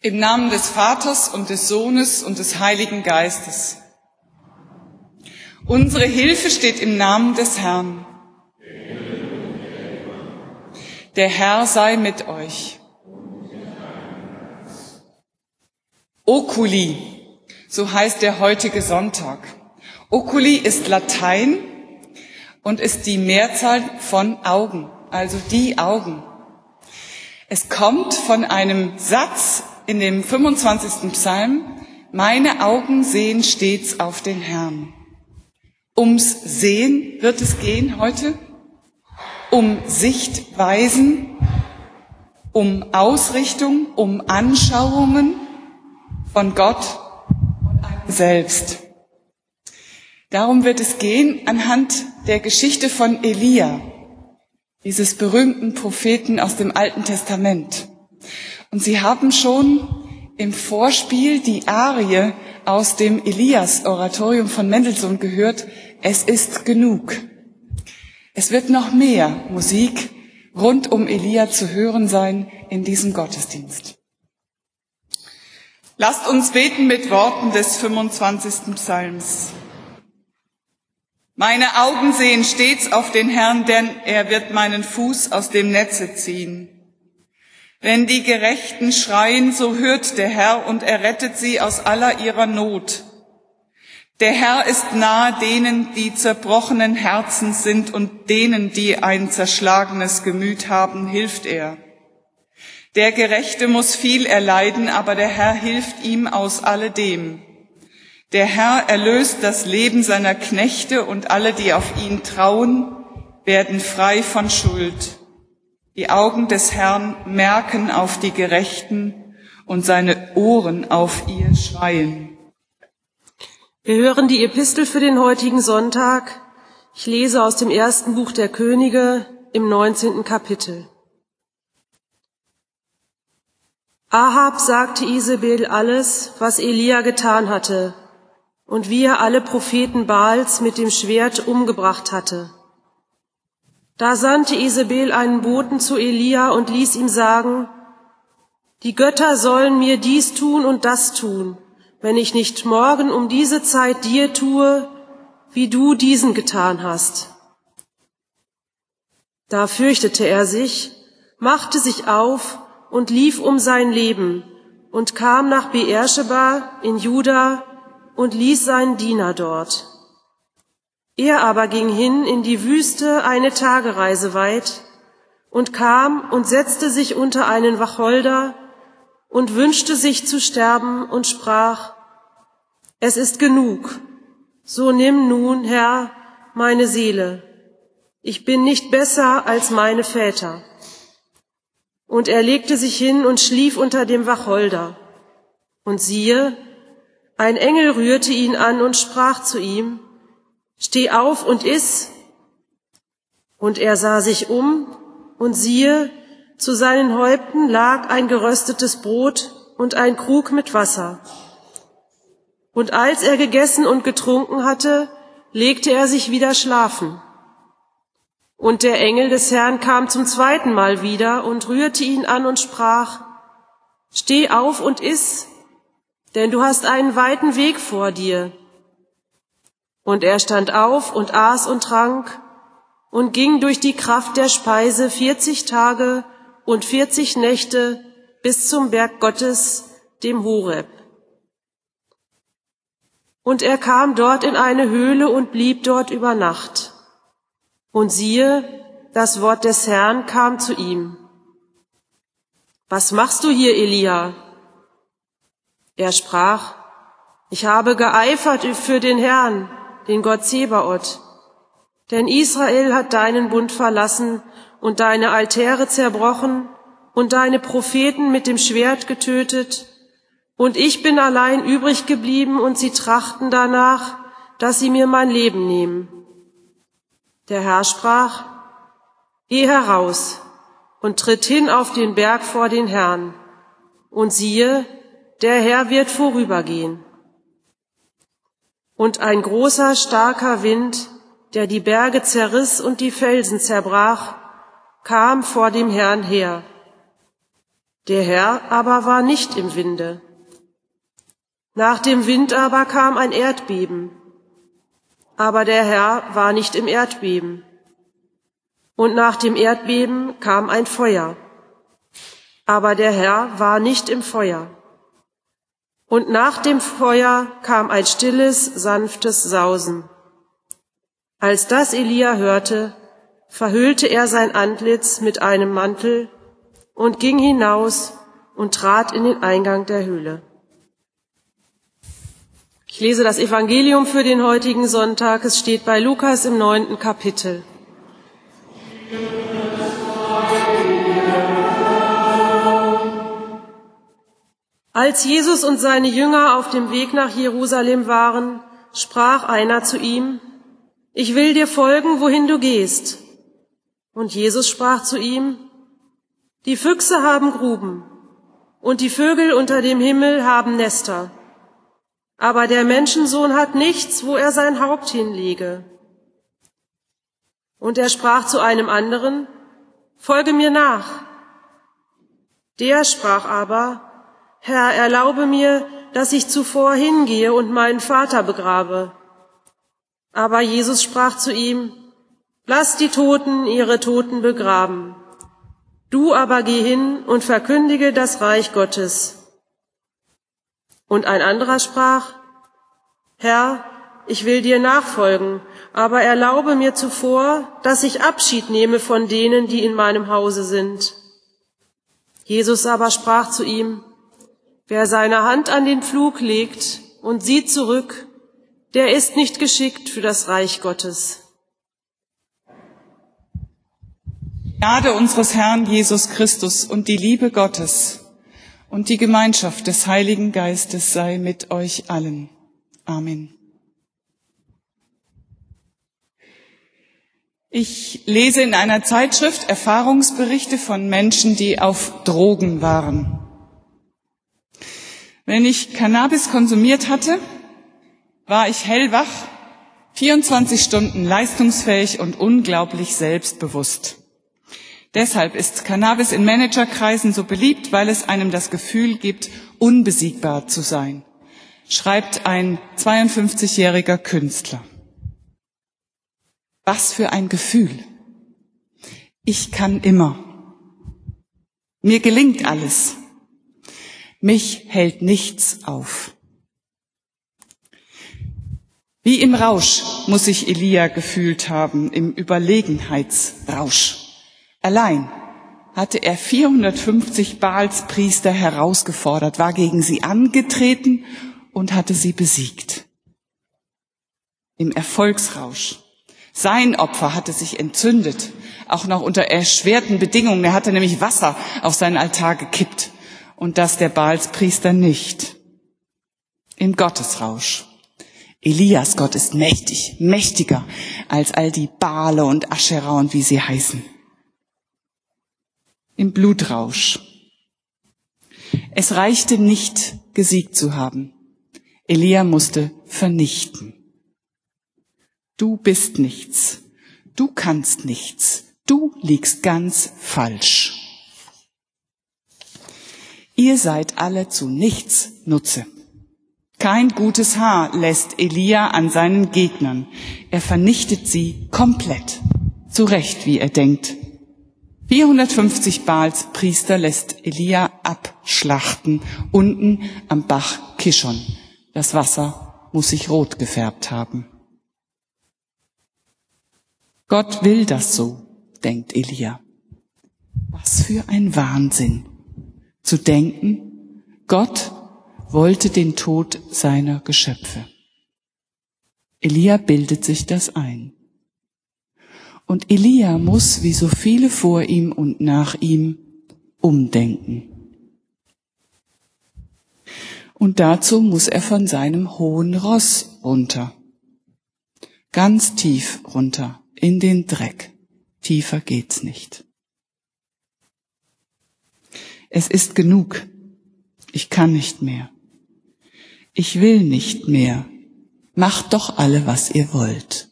Im Namen des Vaters und des Sohnes und des Heiligen Geistes. Unsere Hilfe steht im Namen des Herrn. Der Herr sei mit euch. Oculi, so heißt der heutige Sonntag. Oculi ist Latein und ist die Mehrzahl von Augen, also die Augen. Es kommt von einem Satz in dem 25. Psalm, meine Augen sehen stets auf den Herrn. Ums Sehen wird es gehen heute, um Sichtweisen, um Ausrichtung, um Anschauungen von Gott und einem selbst. Darum wird es gehen anhand der Geschichte von Elia, dieses berühmten Propheten aus dem Alten Testament. Und Sie haben schon im Vorspiel die Arie aus dem Elias-Oratorium von Mendelssohn gehört, es ist genug. Es wird noch mehr Musik rund um Elia zu hören sein in diesem Gottesdienst. Lasst uns beten mit Worten des 25. Psalms. Meine Augen sehen stets auf den Herrn, denn er wird meinen Fuß aus dem Netze ziehen. Wenn die Gerechten schreien, so hört der Herr und er rettet sie aus aller ihrer Not. Der Herr ist nahe denen, die zerbrochenen Herzens sind und denen, die ein zerschlagenes Gemüt haben, hilft er. Der Gerechte muss viel erleiden, aber der Herr hilft ihm aus alledem. Der Herr erlöst das Leben seiner Knechte und alle, die auf ihn trauen, werden frei von Schuld. Die Augen des Herrn merken auf die Gerechten und seine Ohren auf ihr Schreien. Wir hören die Epistel für den heutigen Sonntag. Ich lese aus dem ersten Buch der Könige im 19. Kapitel. Ahab sagte Isabel alles, was Elia getan hatte und wie er alle Propheten Baals mit dem Schwert umgebracht hatte. Da sandte Isabel einen Boten zu Elia und ließ ihm sagen, die Götter sollen mir dies tun und das tun, wenn ich nicht morgen um diese Zeit dir tue, wie du diesen getan hast. Da fürchtete er sich, machte sich auf und lief um sein Leben und kam nach Beersheba in Juda und ließ seinen Diener dort. Er aber ging hin in die Wüste eine Tagereise weit und kam und setzte sich unter einen Wacholder und wünschte sich zu sterben und sprach, es ist genug, so nimm nun, Herr, meine Seele. Ich bin nicht besser als meine Väter. Und er legte sich hin und schlief unter dem Wacholder. Und siehe, ein Engel rührte ihn an und sprach zu ihm, Steh auf und iss. Und er sah sich um, und siehe, zu seinen Häupten lag ein geröstetes Brot und ein Krug mit Wasser. Und als er gegessen und getrunken hatte, legte er sich wieder schlafen. Und der Engel des Herrn kam zum zweiten Mal wieder und rührte ihn an und sprach, Steh auf und iss, denn du hast einen weiten Weg vor dir. Und er stand auf und aß und trank und ging durch die Kraft der Speise vierzig Tage und vierzig Nächte bis zum Berg Gottes, dem Horeb. Und er kam dort in eine Höhle und blieb dort über Nacht. Und siehe, das Wort des Herrn kam zu ihm. Was machst du hier, Elia? Er sprach, ich habe geeifert für den Herrn, den Gott Zebaoth. Denn Israel hat deinen Bund verlassen und deine Altäre zerbrochen und deine Propheten mit dem Schwert getötet, und ich bin allein übrig geblieben und sie trachten danach, dass sie mir mein Leben nehmen. Der Herr sprach, Geh heraus und tritt hin auf den Berg vor den Herrn, und siehe, der Herr wird vorübergehen und ein großer, starker Wind, der die Berge zerriss und die Felsen zerbrach, kam vor dem Herrn her. Der Herr aber war nicht im Winde. Nach dem Wind aber kam ein Erdbeben, aber der Herr war nicht im Erdbeben. Und nach dem Erdbeben kam ein Feuer, aber der Herr war nicht im Feuer. Und nach dem Feuer kam ein stilles, sanftes Sausen. Als das Elia hörte, verhüllte er sein Antlitz mit einem Mantel und ging hinaus und trat in den Eingang der Höhle. Ich lese das Evangelium für den heutigen Sonntag. Es steht bei Lukas im neunten Kapitel. Als Jesus und seine Jünger auf dem Weg nach Jerusalem waren, sprach einer zu ihm, Ich will dir folgen, wohin du gehst. Und Jesus sprach zu ihm, Die Füchse haben Gruben und die Vögel unter dem Himmel haben Nester aber der Menschensohn hat nichts, wo er sein Haupt hinlege. Und er sprach zu einem anderen, Folge mir nach. Der sprach aber, Herr, erlaube mir, dass ich zuvor hingehe und meinen Vater begrabe. Aber Jesus sprach zu ihm, Lass die Toten ihre Toten begraben. Du aber geh hin und verkündige das Reich Gottes. Und ein anderer sprach, Herr, ich will dir nachfolgen, aber erlaube mir zuvor, dass ich Abschied nehme von denen, die in meinem Hause sind. Jesus aber sprach zu ihm, Wer seine Hand an den Pflug legt und sieht zurück, der ist nicht geschickt für das Reich Gottes. Gnade unseres Herrn Jesus Christus und die Liebe Gottes und die Gemeinschaft des Heiligen Geistes sei mit euch allen. Amen. Ich lese in einer Zeitschrift Erfahrungsberichte von Menschen, die auf Drogen waren. Wenn ich Cannabis konsumiert hatte, war ich hellwach, 24 Stunden leistungsfähig und unglaublich selbstbewusst. Deshalb ist Cannabis in Managerkreisen so beliebt, weil es einem das Gefühl gibt, unbesiegbar zu sein, schreibt ein 52-jähriger Künstler. Was für ein Gefühl. Ich kann immer. Mir gelingt alles. Mich hält nichts auf. Wie im Rausch muss sich Elia gefühlt haben, im Überlegenheitsrausch. Allein hatte er 450 Baalspriester herausgefordert, war gegen sie angetreten und hatte sie besiegt. Im Erfolgsrausch. Sein Opfer hatte sich entzündet, auch noch unter erschwerten Bedingungen. Er hatte nämlich Wasser auf seinen Altar gekippt und das der Baalspriester nicht. Im Gottesrausch. Elias Gott ist mächtig, mächtiger als all die Baale und Aschera und wie sie heißen im Blutrausch. Es reichte nicht, gesiegt zu haben. Elia musste vernichten. Du bist nichts. Du kannst nichts. Du liegst ganz falsch. Ihr seid alle zu nichts Nutze. Kein gutes Haar lässt Elia an seinen Gegnern. Er vernichtet sie komplett. Zu Recht, wie er denkt. 450 Baals Priester lässt Elia abschlachten, unten am Bach Kishon. Das Wasser muss sich rot gefärbt haben. Gott will das so, denkt Elia. Was für ein Wahnsinn. Zu denken, Gott wollte den Tod seiner Geschöpfe. Elia bildet sich das ein. Und Elia muss, wie so viele vor ihm und nach ihm, umdenken. Und dazu muss er von seinem hohen Ross runter. Ganz tief runter, in den Dreck. Tiefer geht's nicht. Es ist genug. Ich kann nicht mehr. Ich will nicht mehr. Macht doch alle, was ihr wollt.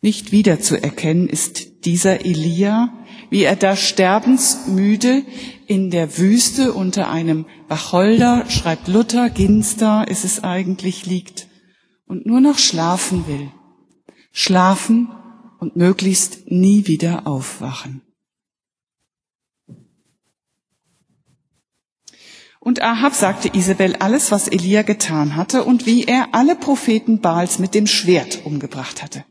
Nicht wiederzuerkennen ist dieser Elia, wie er da sterbensmüde in der Wüste unter einem Wacholder, schreibt Luther, Ginster ist es eigentlich, liegt und nur noch schlafen will. Schlafen und möglichst nie wieder aufwachen. Und Ahab sagte Isabel alles, was Elia getan hatte und wie er alle Propheten Baals mit dem Schwert umgebracht hatte.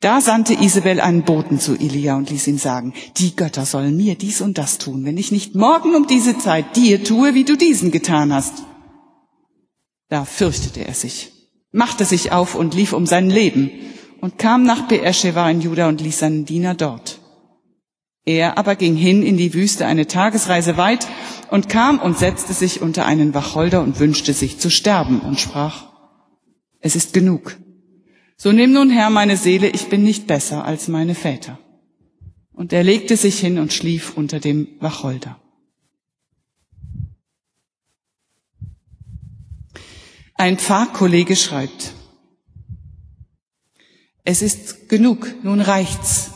Da sandte Isabel einen Boten zu Elia und ließ ihm sagen, die Götter sollen mir dies und das tun, wenn ich nicht morgen um diese Zeit dir tue, wie du diesen getan hast. Da fürchtete er sich, machte sich auf und lief um sein Leben und kam nach Beersheba in Juda und ließ seinen Diener dort. Er aber ging hin in die Wüste eine Tagesreise weit und kam und setzte sich unter einen Wacholder und wünschte sich zu sterben und sprach, es ist genug. So nimm nun Herr meine Seele, ich bin nicht besser als meine Väter. Und er legte sich hin und schlief unter dem Wacholder. Ein Pfarrkollege schreibt, es ist genug, nun reicht's.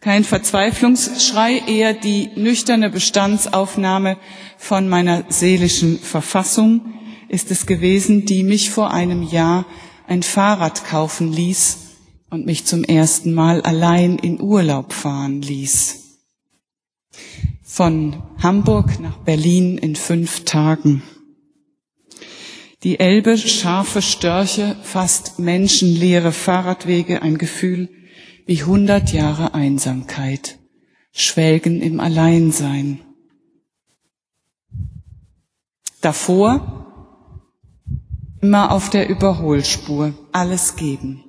Kein Verzweiflungsschrei, eher die nüchterne Bestandsaufnahme von meiner seelischen Verfassung ist es gewesen, die mich vor einem Jahr ein Fahrrad kaufen ließ und mich zum ersten Mal allein in Urlaub fahren ließ. Von Hamburg nach Berlin in fünf Tagen. Die Elbe, scharfe Störche, fast menschenleere Fahrradwege, ein Gefühl, wie hundert Jahre Einsamkeit, Schwelgen im Alleinsein. Davor immer auf der Überholspur, alles geben,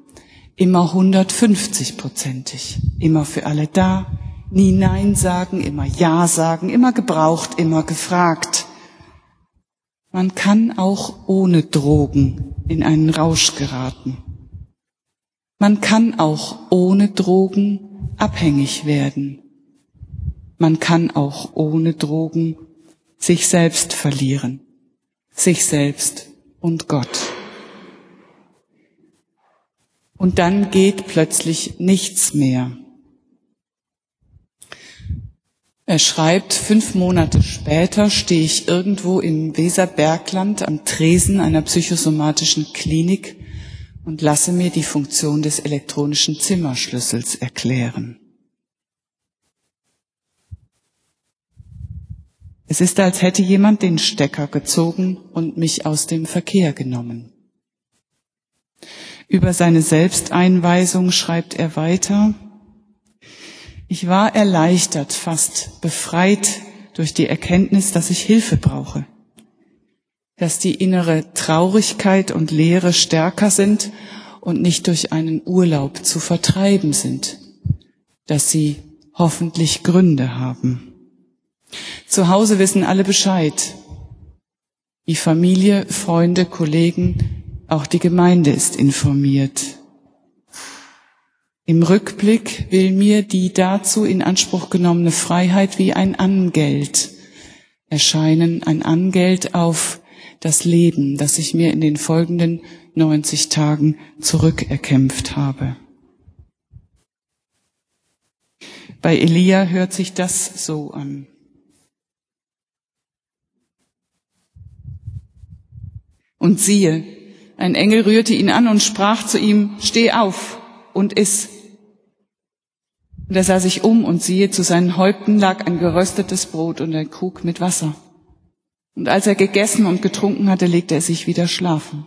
immer 150-prozentig, immer für alle da, nie Nein sagen, immer Ja sagen, immer gebraucht, immer gefragt. Man kann auch ohne Drogen in einen Rausch geraten. Man kann auch ohne Drogen abhängig werden. Man kann auch ohne Drogen sich selbst verlieren, sich selbst und Gott. Und dann geht plötzlich nichts mehr. Er schreibt, fünf Monate später stehe ich irgendwo im Weserbergland am Tresen einer psychosomatischen Klinik und lasse mir die Funktion des elektronischen Zimmerschlüssels erklären. Es ist, als hätte jemand den Stecker gezogen und mich aus dem Verkehr genommen. Über seine Selbsteinweisung schreibt er weiter, ich war erleichtert, fast befreit durch die Erkenntnis, dass ich Hilfe brauche dass die innere Traurigkeit und Leere stärker sind und nicht durch einen Urlaub zu vertreiben sind, dass sie hoffentlich Gründe haben. Zu Hause wissen alle Bescheid. Die Familie, Freunde, Kollegen, auch die Gemeinde ist informiert. Im Rückblick will mir die dazu in Anspruch genommene Freiheit wie ein Angeld erscheinen, ein Angeld auf das Leben, das ich mir in den folgenden 90 Tagen zurückerkämpft habe. Bei Elia hört sich das so an. Und siehe, ein Engel rührte ihn an und sprach zu ihm, steh auf und iss. Und er sah sich um und siehe, zu seinen Häupten lag ein geröstetes Brot und ein Krug mit Wasser. Und als er gegessen und getrunken hatte, legte er sich wieder schlafen.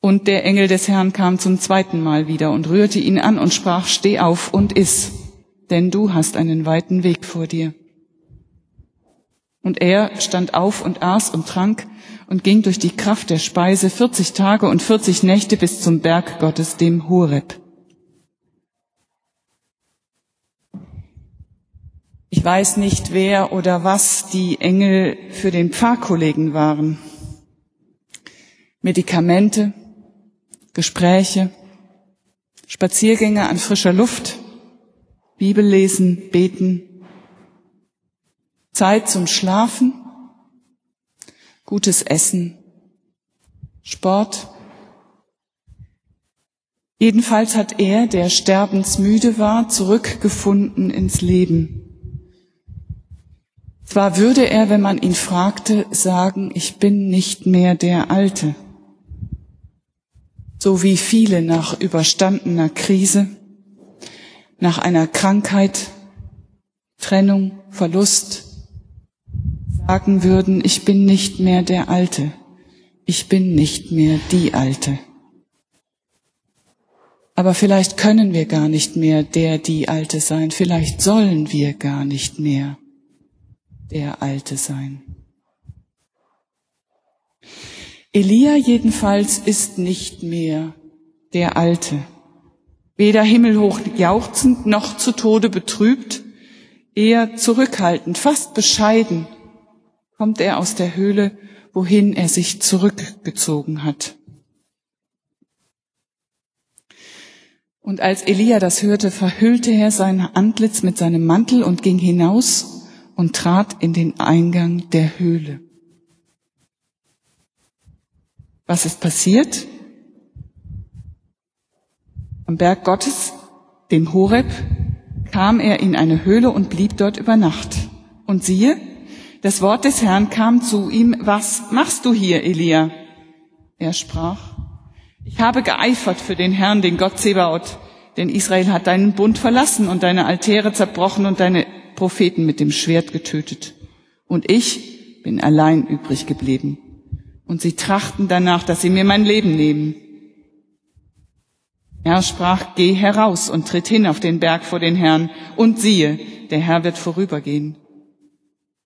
Und der Engel des Herrn kam zum zweiten Mal wieder und rührte ihn an und sprach, steh auf und iss, denn du hast einen weiten Weg vor dir. Und er stand auf und aß und trank und ging durch die Kraft der Speise 40 Tage und 40 Nächte bis zum Berg Gottes, dem Horeb. Ich weiß nicht, wer oder was die Engel für den Pfarrkollegen waren. Medikamente, Gespräche, Spaziergänge an frischer Luft, Bibel lesen, beten, Zeit zum Schlafen, gutes Essen, Sport, Jedenfalls hat er, der sterbensmüde war, zurückgefunden ins Leben. Zwar würde er, wenn man ihn fragte, sagen, ich bin nicht mehr der Alte, so wie viele nach überstandener Krise, nach einer Krankheit, Trennung, Verlust sagen würden, ich bin nicht mehr der Alte, ich bin nicht mehr die Alte. Aber vielleicht können wir gar nicht mehr der, die Alte sein, vielleicht sollen wir gar nicht mehr der Alte sein. Elia jedenfalls ist nicht mehr der Alte, weder himmelhoch jauchzend noch zu Tode betrübt, eher zurückhaltend, fast bescheiden kommt er aus der Höhle, wohin er sich zurückgezogen hat. Und als Elia das hörte, verhüllte er sein Antlitz mit seinem Mantel und ging hinaus und trat in den Eingang der Höhle. Was ist passiert? Am Berg Gottes, dem Horeb, kam er in eine Höhle und blieb dort über Nacht. Und siehe, das Wort des Herrn kam zu ihm, was machst du hier, Elia? Er sprach, ich habe geeifert für den Herrn, den Gott Zebaoth, denn Israel hat deinen Bund verlassen und deine Altäre zerbrochen und deine Propheten mit dem Schwert getötet. Und ich bin allein übrig geblieben. Und sie trachten danach, dass sie mir mein Leben nehmen. Er sprach, geh heraus und tritt hin auf den Berg vor den Herrn. Und siehe, der Herr wird vorübergehen.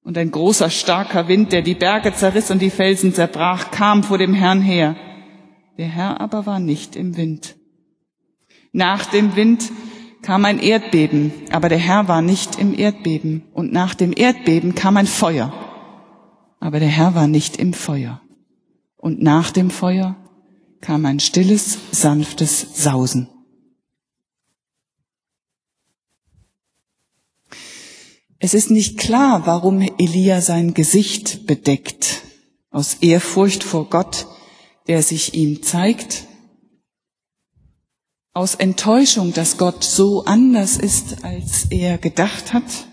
Und ein großer, starker Wind, der die Berge zerriss und die Felsen zerbrach, kam vor dem Herrn her. Der Herr aber war nicht im Wind. Nach dem Wind kam ein Erdbeben, aber der Herr war nicht im Erdbeben. Und nach dem Erdbeben kam ein Feuer, aber der Herr war nicht im Feuer. Und nach dem Feuer kam ein stilles, sanftes Sausen. Es ist nicht klar, warum Elia sein Gesicht bedeckt, aus Ehrfurcht vor Gott, der sich ihm zeigt, aus Enttäuschung, dass Gott so anders ist, als er gedacht hat,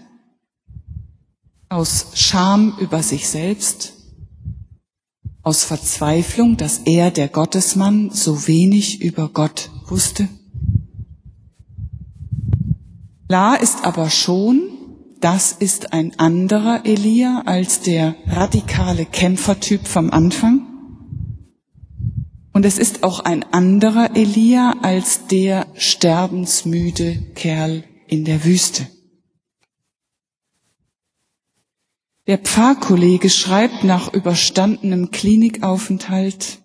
aus Scham über sich selbst, aus Verzweiflung, dass er, der Gottesmann, so wenig über Gott wusste. Klar ist aber schon, das ist ein anderer Elia als der radikale Kämpfertyp vom Anfang. Und es ist auch ein anderer Elia als der sterbensmüde Kerl in der Wüste. Der Pfarrkollege schreibt nach überstandenem Klinikaufenthalt,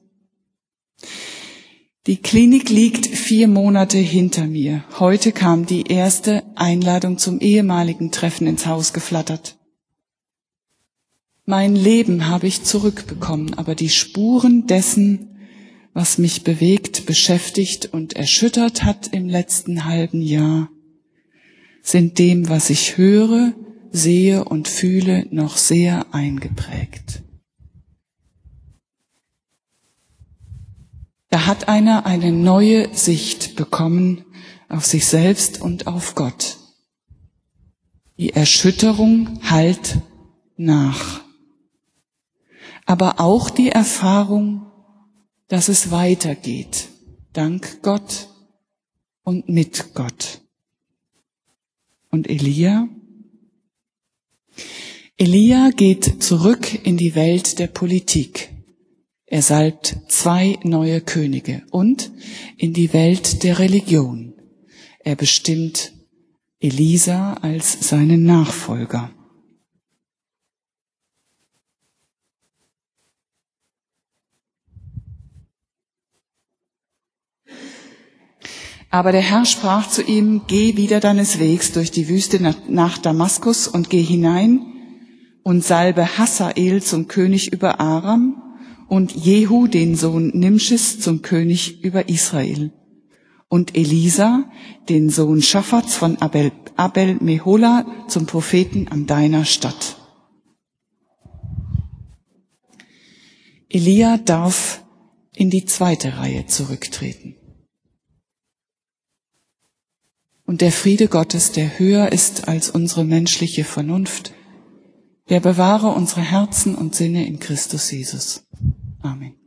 die Klinik liegt vier Monate hinter mir. Heute kam die erste Einladung zum ehemaligen Treffen ins Haus geflattert. Mein Leben habe ich zurückbekommen, aber die Spuren dessen, was mich bewegt, beschäftigt und erschüttert hat im letzten halben Jahr, sind dem, was ich höre, sehe und fühle, noch sehr eingeprägt. Da hat einer eine neue Sicht bekommen auf sich selbst und auf Gott. Die Erschütterung halt nach. Aber auch die Erfahrung, dass es weitergeht. Dank Gott und mit Gott. Und Elia? Elia geht zurück in die Welt der Politik. Er salbt zwei neue Könige und in die Welt der Religion. Er bestimmt Elisa als seinen Nachfolger. Aber der Herr sprach zu ihm, geh wieder deines Wegs durch die Wüste nach Damaskus und geh hinein und salbe Hassael zum König über Aram und Jehu, den Sohn Nimschis, zum König über Israel und Elisa, den Sohn Schaffats von Abel, Abel Mehola, zum Propheten an deiner Stadt. Elia darf in die zweite Reihe zurücktreten. Und der Friede Gottes, der höher ist als unsere menschliche Vernunft, der bewahre unsere Herzen und Sinne in Christus Jesus. Amen.